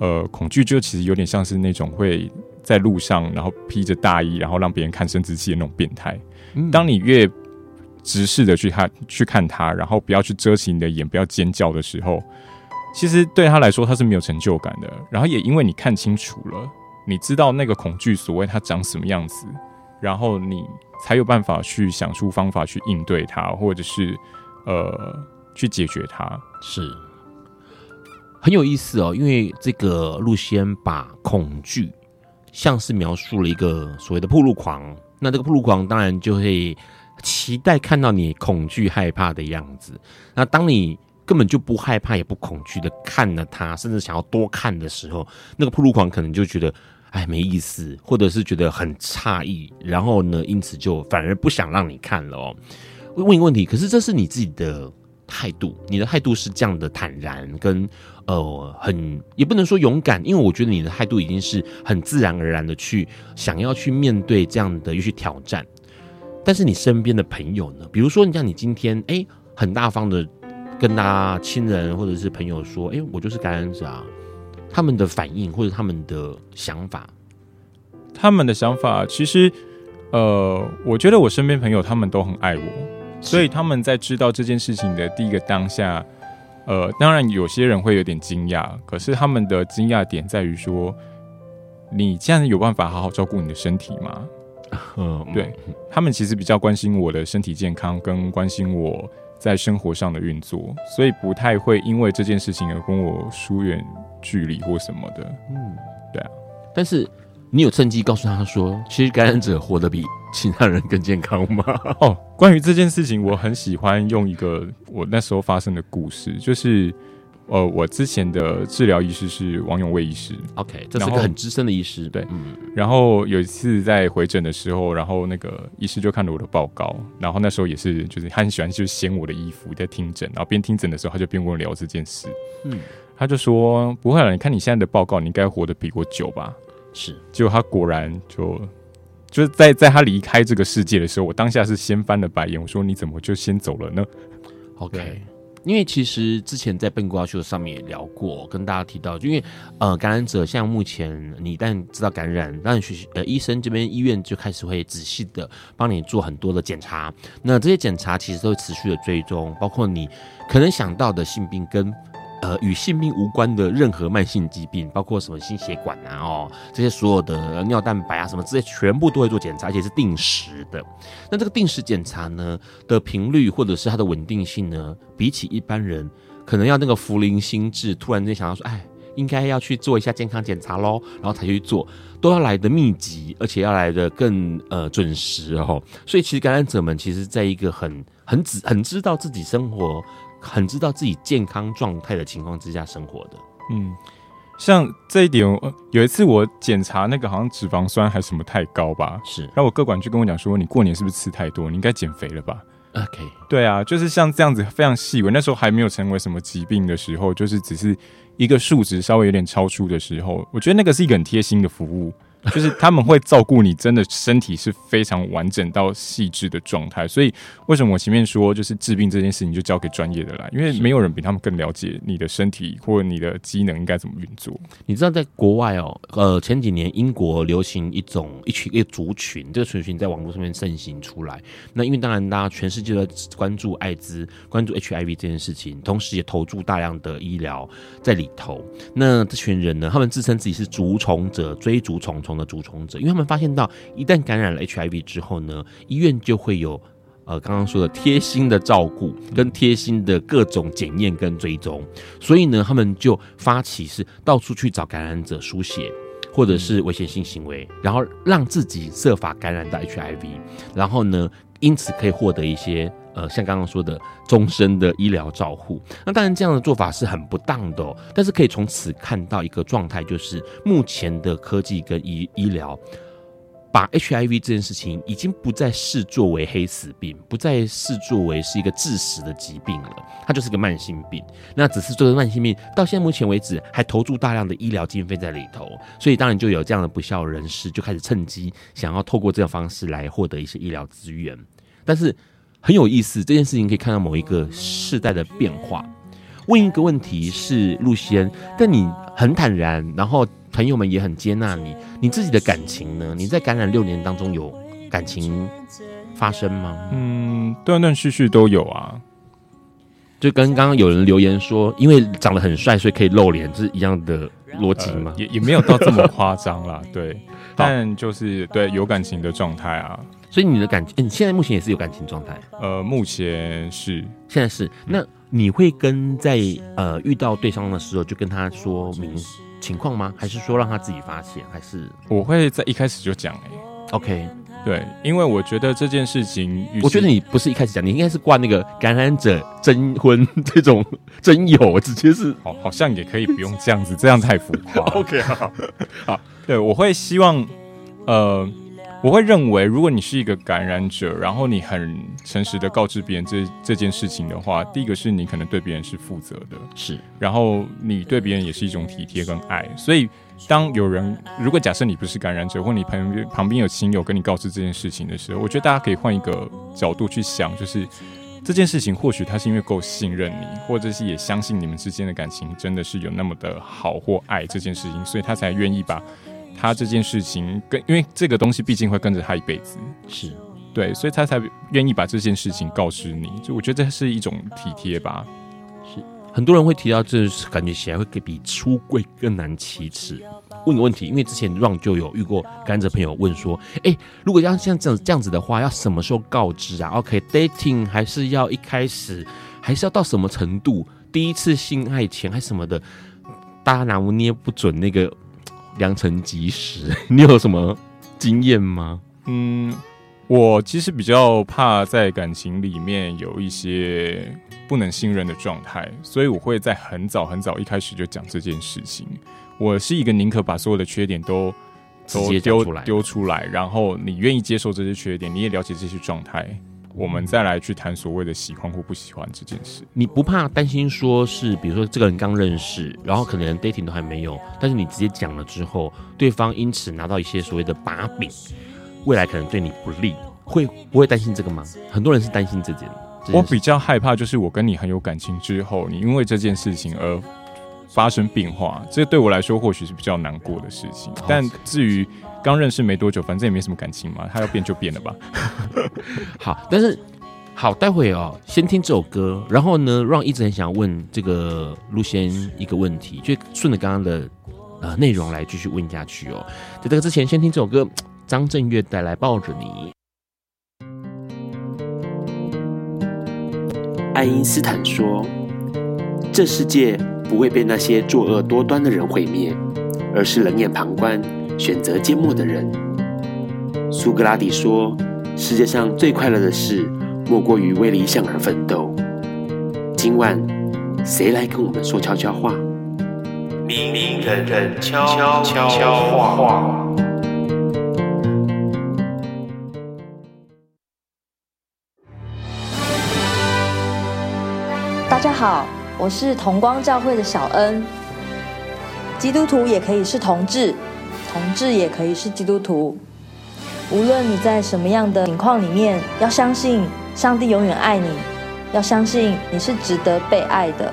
呃，恐惧就其实有点像是那种会在路上，然后披着大衣，然后让别人看生殖器的那种变态。嗯。当你越直视的去看去看他，然后不要去遮起你的眼，不要尖叫的时候，其实对他来说他是没有成就感的。然后也因为你看清楚了。你知道那个恐惧所谓它长什么样子，然后你才有办法去想出方法去应对它，或者是呃去解决它，是很有意思哦。因为这个路西恩把恐惧像是描述了一个所谓的铺路狂，那这个铺路狂当然就会期待看到你恐惧害怕的样子。那当你根本就不害怕也不恐惧的看了他，甚至想要多看的时候，那个铺路狂可能就觉得。哎，没意思，或者是觉得很诧异，然后呢，因此就反而不想让你看了哦。问一个问题，可是这是你自己的态度，你的态度是这样的坦然跟呃很，也不能说勇敢，因为我觉得你的态度已经是很自然而然的去想要去面对这样的一些挑战。但是你身边的朋友呢？比如说，你像你今天哎，很大方的跟大家亲人或者是朋友说，哎，我就是感染者啊。他们的反应或者他们的想法，他们的想法其实，呃，我觉得我身边朋友他们都很爱我，所以他们在知道这件事情的第一个当下，呃，当然有些人会有点惊讶，可是他们的惊讶点在于说，你这样有办法好好照顾你的身体吗？[LAUGHS] 嗯，对，他们其实比较关心我的身体健康，跟关心我在生活上的运作，所以不太会因为这件事情而跟我疏远。距离或什么的，嗯，对啊。但是你有趁机告诉他说，其实感染者活得比其他人更健康吗？[LAUGHS] 哦，关于这件事情，我很喜欢用一个我那时候发生的故事，就是呃，我之前的治疗医师是王永卫医师，OK，这是一个很资深的医师，对，嗯。然后有一次在回诊的时候，然后那个医师就看了我的报告，然后那时候也是就是他很喜欢就是掀我的衣服在听诊，然后边听诊的时候他就边跟我聊这件事，嗯。他就说：“不会了，你看你现在的报告，你应该活得比我久吧？”是，结果他果然就就是在在他离开这个世界的时候，我当下是先翻了白眼，我说：“你怎么就先走了呢？”OK，因为其实之前在笨瓜秀上面也聊过，跟大家提到，就因为呃感染者像目前你一旦知道感染，那学呃医生这边医院就开始会仔细的帮你做很多的检查，那这些检查其实都会持续的追踪，包括你可能想到的性病跟。呃与性病无关的任何慢性疾病，包括什么心血管啊哦这些所有的尿蛋白啊什么这些全部都会做检查，而且是定时的。那这个定时检查呢的频率或者是它的稳定性呢，比起一般人可能要那个福临心智，突然间想到说，哎。应该要去做一下健康检查喽，然后才去做，都要来得密集，而且要来得更呃准时哦。所以其实感染者们其实在一个很很知很知道自己生活，很知道自己健康状态的情况之下生活的。嗯，像这一点，有一次我检查那个好像脂肪酸还是什么太高吧，是，然后我各管就跟我讲说，你过年是不是吃太多？你应该减肥了吧？OK，对啊，就是像这样子非常细微，那时候还没有成为什么疾病的时候，就是只是。一个数值稍微有点超出的时候，我觉得那个是一个很贴心的服务。就是他们会照顾你，真的身体是非常完整到细致的状态。所以为什么我前面说，就是治病这件事情就交给专业的来，因为没有人比他们更了解你的身体或者你的机能应该怎么运作。你知道，在国外哦，呃，前几年英国流行一种一群一个族群，这个族群在网络上面盛行出来。那因为当然，大家全世界都在关注艾滋、关注 HIV 这件事情，同时也投注大量的医疗在里头。那这群人呢，他们自称自己是逐虫者，追逐虫虫。的主从者，因为他们发现到，一旦感染了 HIV 之后呢，医院就会有呃刚刚说的贴心的照顾跟贴心的各种检验跟追踪，所以呢，他们就发起是到处去找感染者输血或者是危险性行为，然后让自己设法感染到 HIV，然后呢，因此可以获得一些。呃，像刚刚说的终身的医疗照护，那当然这样的做法是很不当的哦。但是可以从此看到一个状态，就是目前的科技跟医医疗，把 HIV 这件事情已经不再视作为黑死病，不再视作为是一个致死的疾病了，它就是个慢性病。那只是这个慢性病到现在目前为止还投注大量的医疗经费在里头，所以当然就有这样的不肖人士就开始趁机想要透过这种方式来获得一些医疗资源，但是。很有意思，这件事情可以看到某一个世代的变化。问一个问题是陆西恩，但你很坦然，然后朋友们也很接纳你。你自己的感情呢？你在感染六年当中有感情发生吗？嗯，断断续续都有啊。就跟刚刚有人留言说，因为长得很帅，所以可以露脸，是一样的逻辑吗？呃、也也没有到这么夸张啦，对。但就是对有感情的状态啊。所以你的感情，你现在目前也是有感情状态？呃，目前是，现在是。那你会跟在呃遇到对方的时候就跟他说明情况吗？还是说让他自己发现？还是我会在一开始就讲？哎，OK，对，因为我觉得这件事情，我觉得你不是一开始讲，你应该是挂那个感染者征婚这种征友，直接是，好，好像也可以不用这样子，这样太浮夸。[LAUGHS] OK，好，好，对，我会希望，呃。我会认为，如果你是一个感染者，然后你很诚实的告知别人这这件事情的话，第一个是你可能对别人是负责的，是。然后你对别人也是一种体贴跟爱。所以，当有人如果假设你不是感染者，或你旁边旁边有亲友跟你告知这件事情的时候，我觉得大家可以换一个角度去想，就是这件事情或许他是因为够信任你，或者是也相信你们之间的感情真的是有那么的好或爱这件事情，所以他才愿意把。他这件事情跟，因为这个东西毕竟会跟着他一辈子，是对，所以他才愿意把这件事情告知你。就我觉得这是一种体贴吧。是很多人会提到，这感觉起来会比出柜更难启齿。问个问题，因为之前 Ron 就有遇过甘蔗朋友问说：“哎、欸，如果要像这样这样子的话，要什么时候告知啊？OK，dating、okay, 还是要一开始，还是要到什么程度？第一次性爱前还是什么的？大家拿捏不准那个。”良辰吉时，[LAUGHS] 你有什么经验吗？嗯，我其实比较怕在感情里面有一些不能信任的状态，所以我会在很早很早一开始就讲这件事情。我是一个宁可把所有的缺点都都丢丢出来，然后你愿意接受这些缺点，你也了解这些状态。我们再来去谈所谓的喜欢或不喜欢这件事，你不怕担心说是，比如说这个人刚认识，然后可能连 dating 都还没有，但是你直接讲了之后，对方因此拿到一些所谓的把柄，未来可能对你不利，会不会担心这个吗？很多人是担心这件，这件事。我比较害怕就是我跟你很有感情之后，你因为这件事情而发生变化，这对我来说或许是比较难过的事情。但至于。刚认识没多久，反正也没什么感情嘛，他要变就变了吧。[LAUGHS] 好，但是好，待会哦，先听这首歌，然后呢，让一直很想问这个陆先一个问题，就顺着刚刚的呃内容来继续问下去哦。在这个之前，先听这首歌，张震岳带来《抱着你》。爱因斯坦说：“这世界不会被那些作恶多端的人毁灭，而是冷眼旁观、选择缄默的人。”苏格拉底说：“世界上最快乐的事，莫过于为理想而奋斗。”今晚，谁来跟我们说悄悄话？明明人人悄悄悄悄话。大家好，我是同光教会的小恩。基督徒也可以是同志，同志也可以是基督徒。无论你在什么样的情况里面，要相信上帝永远爱你，要相信你是值得被爱的。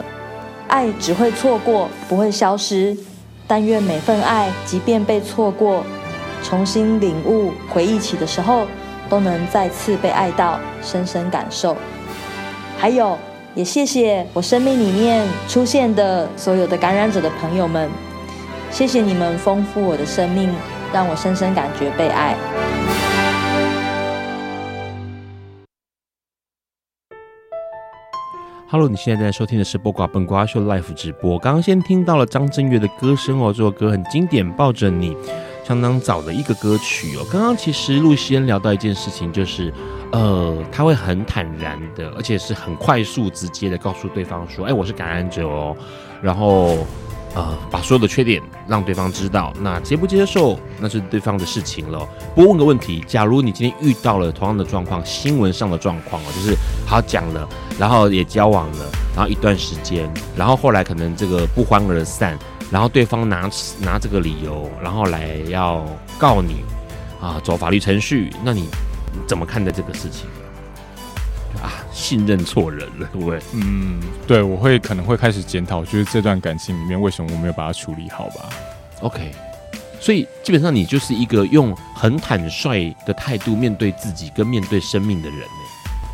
爱只会错过，不会消失。但愿每份爱，即便被错过，重新领悟、回忆起的时候，都能再次被爱到，深深感受。还有，也谢谢我生命里面出现的所有的感染者的朋友们，谢谢你们丰富我的生命，让我深深感觉被爱。Hello，你现在在收听的是《播瓜本瓜秀》Live 直播。刚刚先听到了张震岳的歌声哦，这首歌很经典，《抱着你》，相当早的一个歌曲哦。刚刚其实陆先聊到一件事情，就是呃，他会很坦然的，而且是很快速、直接的告诉对方说：“哎，我是感染者哦。”然后。呃，把所有的缺点让对方知道，那接不接受那是对方的事情了。不过问个问题，假如你今天遇到了同样的状况，新闻上的状况哦，就是好讲了，然后也交往了，然后一段时间，然后后来可能这个不欢而散，然后对方拿拿这个理由，然后来要告你啊，走法律程序，那你怎么看待这个事情？啊，信任错人了，对不对？嗯，对，我会可能会开始检讨，就是这段感情里面为什么我没有把它处理好吧？OK，所以基本上你就是一个用很坦率的态度面对自己跟面对生命的人呢，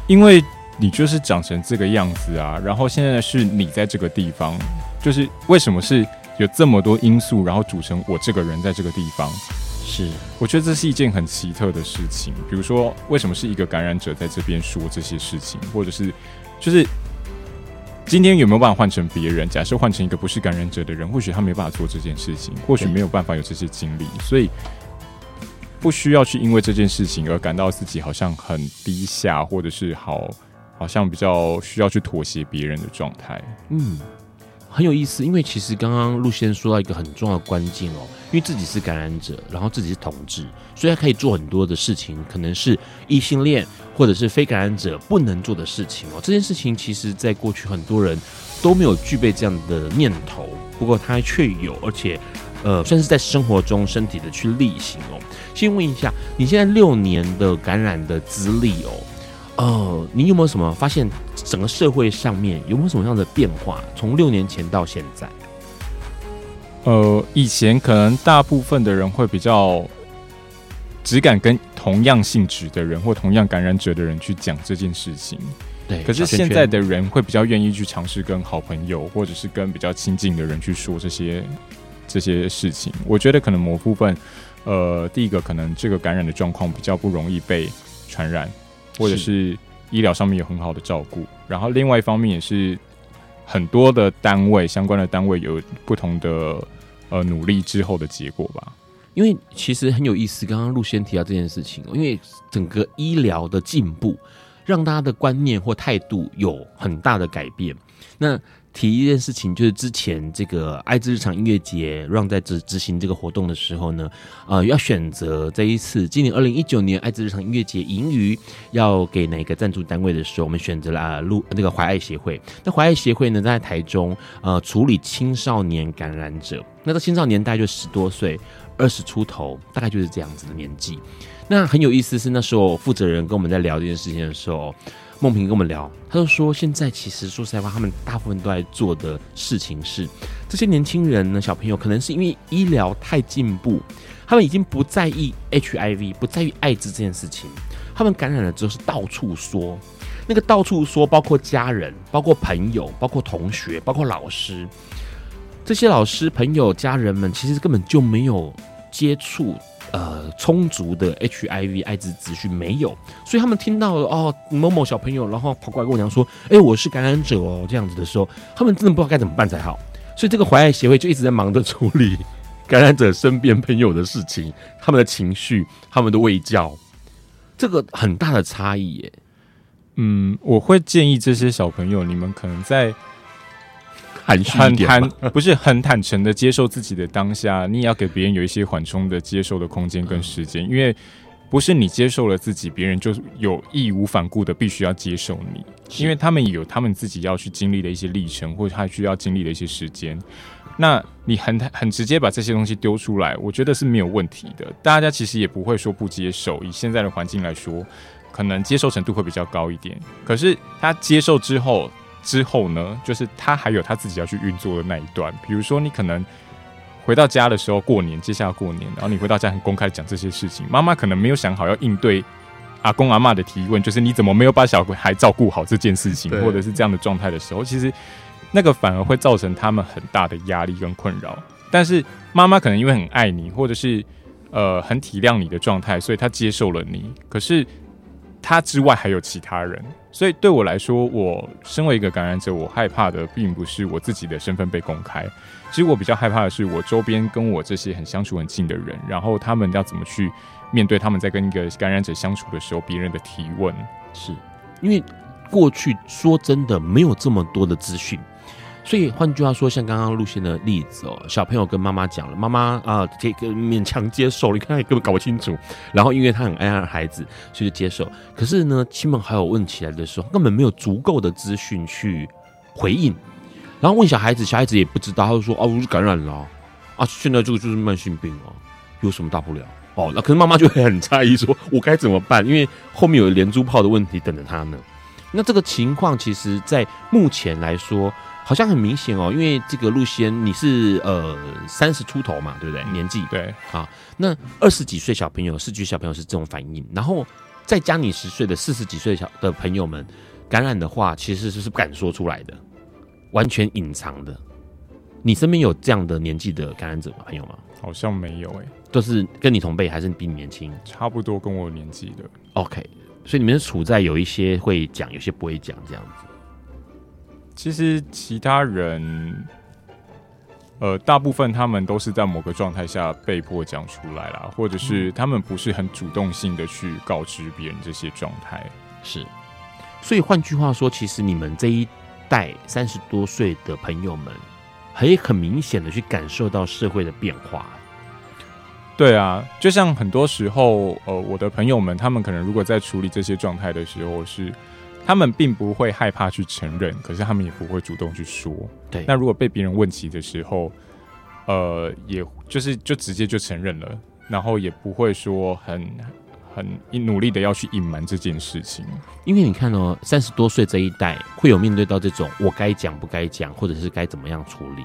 因为你就是长成这个样子啊，然后现在是你在这个地方，就是为什么是有这么多因素，然后组成我这个人在这个地方。是，我觉得这是一件很奇特的事情。比如说，为什么是一个感染者在这边说这些事情，或者是，就是今天有没有办法换成别人？假设换成一个不是感染者的人，或许他没办法做这件事情，或许没有办法有这些经历，所以不需要去因为这件事情而感到自己好像很低下，或者是好好像比较需要去妥协别人的状态。嗯。很有意思，因为其实刚刚陆先生说到一个很重要的关键哦，因为自己是感染者，然后自己是同志，所以他可以做很多的事情，可能是异性恋或者是非感染者不能做的事情哦。这件事情其实在过去很多人都没有具备这样的念头，不过他却有，而且呃，算是在生活中身体的去力行哦。先问一下，你现在六年的感染的资历哦。呃，你有没有什么发现？整个社会上面有没有什么样的变化？从六年前到现在，呃，以前可能大部分的人会比较只敢跟同样性质的人或同样感染者的人去讲这件事情。对，可是现在的人会比较愿意去尝试跟好朋友或者是跟比较亲近的人去说这些这些事情。我觉得可能某部分，呃，第一个可能这个感染的状况比较不容易被传染。或者是医疗上面有很好的照顾，然后另外一方面也是很多的单位相关的单位有不同的呃努力之后的结果吧。因为其实很有意思，刚刚陆先提到这件事情，因为整个医疗的进步，让大家的观念或态度有很大的改变。那提一件事情，就是之前这个爱之日常音乐节让在执执行这个活动的时候呢，呃，要选择这一次今年二零一九年爱之日常音乐节盈余要给哪个赞助单位的时候，我们选择了啊，路那个怀爱协会。那怀爱协会呢，在台中呃处理青少年感染者，那这青少年大概就十多岁，二十出头，大概就是这样子的年纪。那很有意思是那时候负责人跟我们在聊这件事情的时候。梦萍跟我们聊，他就说，现在其实说实在话，他们大部分都在做的事情是，这些年轻人呢，小朋友可能是因为医疗太进步，他们已经不在意 HIV，不在意艾滋这件事情，他们感染了之后是到处说，那个到处说，包括家人、包括朋友、包括同学、包括老师，这些老师、朋友、家人们其实根本就没有接触呃充足的 HIV 艾滋资讯，没有，所以他们听到哦某某小朋友，然后跑过来跟我讲说，哎、我是感染者哦，这样子的时候，他们真的不知道该怎么办才好。所以这个怀爱协会就一直在忙着处理感染者身边朋友的事情，他们的情绪，他们的喂教，这个很大的差异耶。嗯，我会建议这些小朋友，你们可能在很坦坦不是很坦诚的接受自己的当下，你也要给别人有一些缓冲的接受的空间跟时间，因为不是你接受了自己，别人就有义无反顾的必须要接受你，因为他们有他们自己要去经历的一些历程，或者他需要经历的一些时间。那你很很直接把这些东西丢出来，我觉得是没有问题的。大家其实也不会说不接受，以现在的环境来说。可能接受程度会比较高一点，可是他接受之后，之后呢，就是他还有他自己要去运作的那一段。比如说，你可能回到家的时候，过年，接下来过年，然后你回到家很公开的讲这些事情，妈妈可能没有想好要应对阿公阿嬷的提问，就是你怎么没有把小孩照顾好这件事情，或者是这样的状态的时候，其实那个反而会造成他们很大的压力跟困扰。但是妈妈可能因为很爱你，或者是呃很体谅你的状态，所以她接受了你。可是。他之外还有其他人，所以对我来说，我身为一个感染者，我害怕的并不是我自己的身份被公开，其实我比较害怕的是我周边跟我这些很相处很近的人，然后他们要怎么去面对他们在跟一个感染者相处的时候别人的提问，是。因为过去说真的没有这么多的资讯。所以换句话说，像刚刚露鑫的例子哦，小朋友跟妈妈讲了，妈妈啊，这个勉强接受，你看也根本搞不清楚。然后因为他很爱他的孩子，所以就接受。可是呢，亲朋好友问起来的时候，根本没有足够的资讯去回应。然后问小孩子，小孩子也不知道，他就说：“哦，我是感染了啊，现在这个就是慢性病哦，有什么大不了？”哦，那可是妈妈就会很诧异，说：“我该怎么办？”因为后面有连珠炮的问题等着他呢。那这个情况，其实在目前来说。好像很明显哦，因为这个陆先你是呃三十出头嘛，对不对？年纪对啊，那二十几岁小朋友、四十几岁小朋友是这种反应，然后再加你十岁的四十几岁小的朋友们感染的话，其实是不敢说出来的，完全隐藏的。你身边有这样的年纪的感染者朋友吗？好像没有诶、欸，都是跟你同辈还是比你年轻？差不多跟我年纪的。OK，所以你们是处在有一些会讲，有些不会讲这样子。其实其他人，呃，大部分他们都是在某个状态下被迫讲出来啦，或者是他们不是很主动性的去告知别人这些状态。是，所以换句话说，其实你们这一代三十多岁的朋友们，可以很明显的去感受到社会的变化。对啊，就像很多时候，呃，我的朋友们，他们可能如果在处理这些状态的时候是。他们并不会害怕去承认，可是他们也不会主动去说。对，那如果被别人问起的时候，呃，也就是就直接就承认了，然后也不会说很很努力的要去隐瞒这件事情。因为你看哦，三十多岁这一代会有面对到这种我该讲不该讲，或者是该怎么样处理，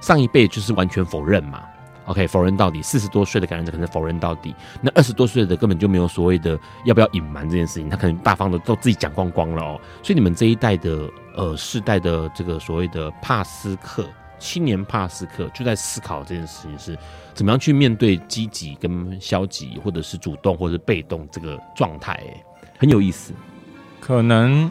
上一辈就是完全否认嘛。OK，否认到底，四十多岁的感染者可能否认到底，那二十多岁的根本就没有所谓的要不要隐瞒这件事情，他可能大方的都自己讲光光了哦。所以你们这一代的呃世代的这个所谓的帕斯克青年帕斯克就在思考这件事情是怎么样去面对积极跟消极，或者是主动或者被动这个状态，很有意思，可能。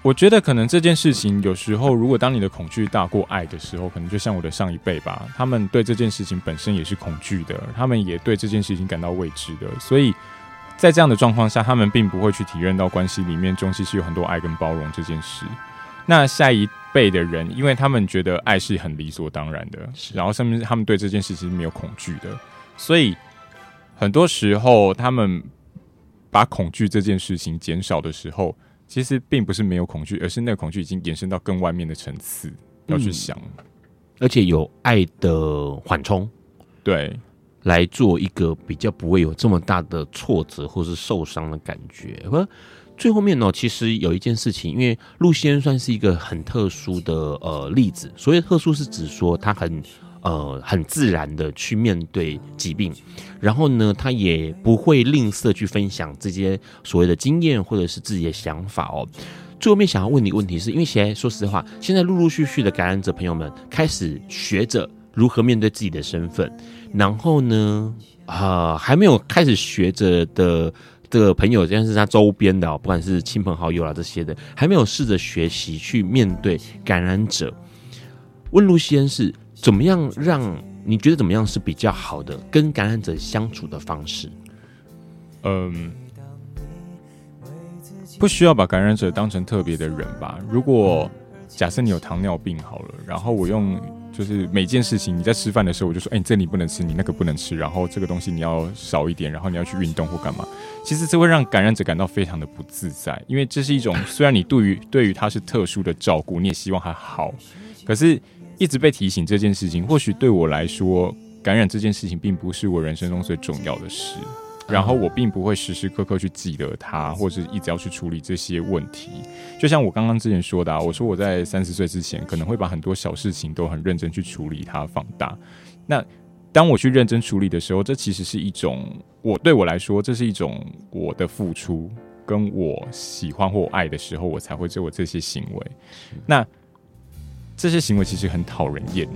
我觉得可能这件事情有时候，如果当你的恐惧大过爱的时候，可能就像我的上一辈吧，他们对这件事情本身也是恐惧的，他们也对这件事情感到未知的，所以在这样的状况下，他们并不会去体验到关系里面中其实有很多爱跟包容这件事。那下一辈的人，因为他们觉得爱是很理所当然的，然后甚至他们对这件事情是没有恐惧的，所以很多时候他们把恐惧这件事情减少的时候。其实并不是没有恐惧，而是那个恐惧已经延伸到更外面的层次，要去想，嗯，而且有爱的缓冲，对，来做一个比较不会有这么大的挫折或是受伤的感觉。而最后面呢，其实有一件事情，因为露鑫算是一个很特殊的呃例子，所谓特殊是指说他很。呃很自然的去面对疾病，然后呢，他也不会吝啬去分享这些所谓的经验或者是自己的想法哦。最后面想要问你问题是，因为现在说实话，现在陆陆续续的感染者朋友们开始学着如何面对自己的身份，然后呢，啊、呃，还没有开始学着的的朋友，像是他周边的，不管是亲朋好友啦这些的，还没有试着学习去面对感染者。问路西恩是怎么样让你觉得怎么样是比较好的跟感染者相处的方式？嗯。不需要把感染者当成特别的人吧。如果假设你有糖尿病好了，然后我用就是每件事情你在吃饭的时候，我就说，哎、你这你不能吃，你那个不能吃，然后这个东西你要少一点，然后你要去运动或干嘛。其实这会让感染者感到非常的不自在，因为这是一种虽然你对于对于他是特殊的照顾，你也希望他好，可是一直被提醒这件事情，或许对我来说，感染这件事情并不是我人生中最重要的事。然后我并不会时时刻刻去记得他，或者一直要去处理这些问题。就像我刚刚之前说的啊，我说我在三十岁之前可能会把很多小事情都很认真去处理它，放大。那当我去认真处理的时候，这其实是一种我对我来说，这是一种我的付出，跟我喜欢或爱的时候，我才会做这些行为。那这些行为其实很讨人厌，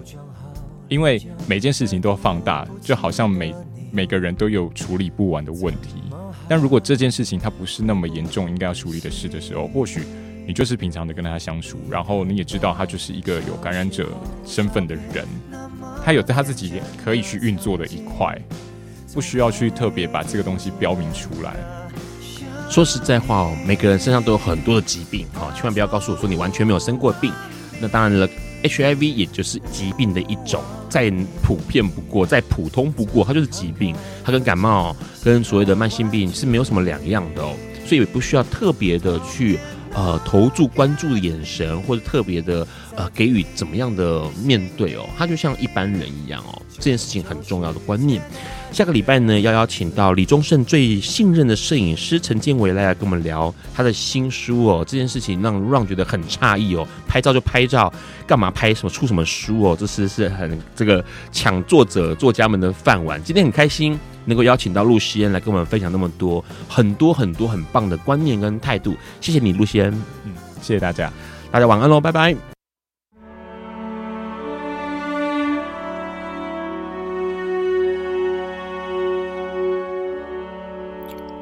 因为每件事情都要放大，就好像每。每个人都有处理不完的问题，但如果这件事情它不是那么严重，应该要处理的事的时候，或许你就是平常的跟他相处，然后你也知道他就是一个有感染者身份的人，他有在他自己可以去运作的一块，不需要去特别把这个东西标明出来。说实在话哦，每个人身上都有很多的疾病啊，千万不要告诉我说你完全没有生过病。那当然了。HIV 也就是疾病的一种，再普遍不过，再普通不过，它就是疾病，它跟感冒、跟所谓的慢性病是没有什么两样的哦，所以也不需要特别的去呃投注关注的眼神，或者特别的呃给予怎么样的面对哦，他就像一般人一样哦，这件事情很重要的观念。下个礼拜呢，要邀请到李宗盛最信任的摄影师陈建伟来跟我们聊他的新书哦。这件事情让让觉得很诧异哦，拍照就拍照，干嘛拍什么出什么书哦？这是是很这个抢作者作家们的饭碗。今天很开心能够邀请到陆西恩来跟我们分享那么多很多很多很棒的观念跟态度。谢谢你，陆西恩。嗯，谢谢大家，大家晚安喽，拜拜。